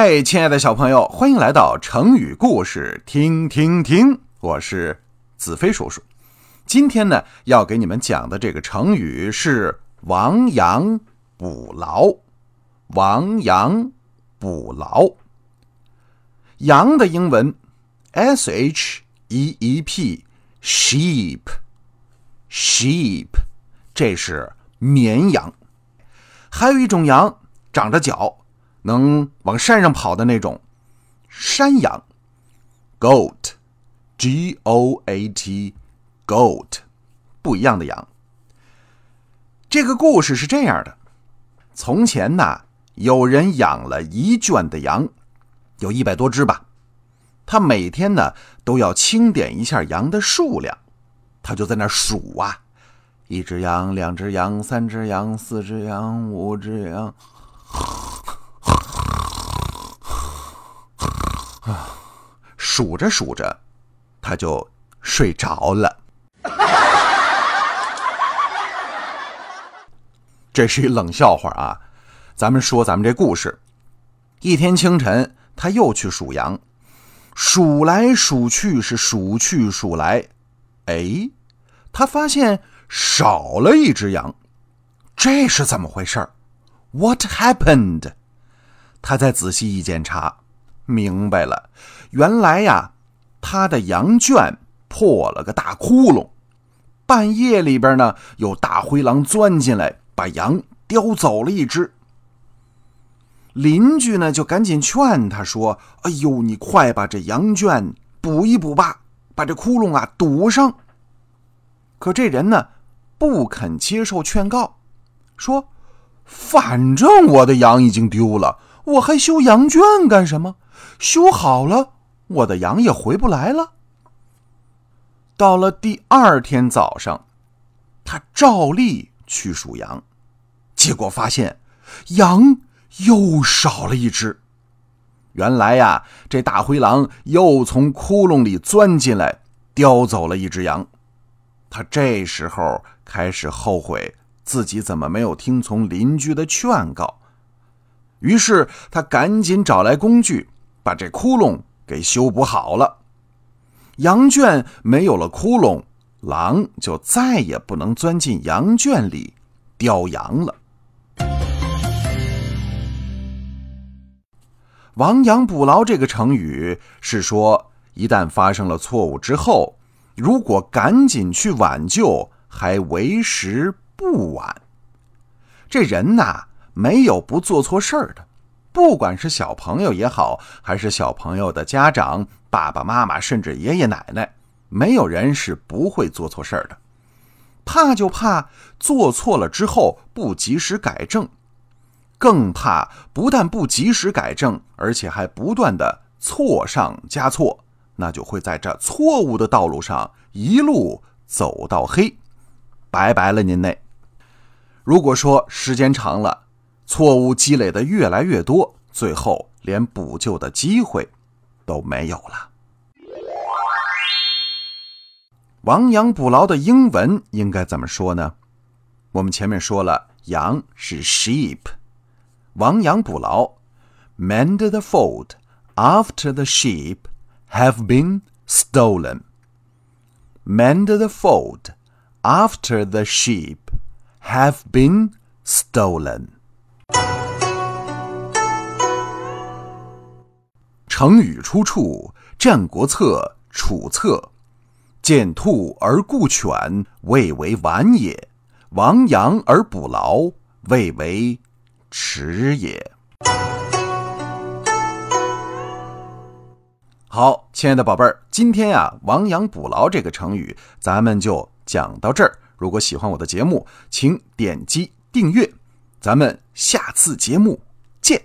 嗨，亲爱的小朋友，欢迎来到成语故事听听听。我是子飞叔叔。今天呢，要给你们讲的这个成语是“亡羊补牢”。亡羊补牢，羊的英文 s h e e p，sheep，sheep，这是绵羊。还有一种羊长着脚。能往山上跑的那种山羊，goat，g o a t，goat，不一样的羊。这个故事是这样的：从前呐，有人养了一圈的羊，有一百多只吧。他每天呢都要清点一下羊的数量，他就在那数啊，一只羊，两只羊，三只羊，四只羊，五只羊。数着数着，他就睡着了。这是一冷笑话啊！咱们说咱们这故事。一天清晨，他又去数羊，数来数去是数去数来，哎，他发现少了一只羊，这是怎么回事？What happened？他再仔细一检查。明白了，原来呀，他的羊圈破了个大窟窿，半夜里边呢，有大灰狼钻进来，把羊叼走了一只。邻居呢就赶紧劝他说：“哎呦，你快把这羊圈补一补吧，把这窟窿啊堵上。”可这人呢不肯接受劝告，说：“反正我的羊已经丢了，我还修羊圈干什么？”修好了，我的羊也回不来了。到了第二天早上，他照例去数羊，结果发现羊又少了一只。原来呀，这大灰狼又从窟窿里钻进来，叼走了一只羊。他这时候开始后悔自己怎么没有听从邻居的劝告，于是他赶紧找来工具。把这窟窿给修补好了，羊圈没有了窟窿，狼就再也不能钻进羊圈里叼羊了。亡羊补牢这个成语是说，一旦发生了错误之后，如果赶紧去挽救，还为时不晚。这人呐，没有不做错事儿的。不管是小朋友也好，还是小朋友的家长、爸爸妈妈，甚至爷爷奶奶，没有人是不会做错事儿的。怕就怕做错了之后不及时改正，更怕不但不及时改正，而且还不断的错上加错，那就会在这错误的道路上一路走到黑，拜拜了您嘞。如果说时间长了，错误积累的越来越多，最后连补救的机会都没有了。亡羊补牢的英文应该怎么说呢？我们前面说了，羊是 sheep，亡羊补牢，mend the fold after the sheep have been stolen。mend the fold after the sheep have been stolen。成语出处《战国策·楚策》：“见兔而顾犬，未为晚也；亡羊而补牢，未为迟也。”好，亲爱的宝贝儿，今天呀，“亡羊补牢”这个成语咱们就讲到这儿。如果喜欢我的节目，请点击订阅。咱们下次节目见。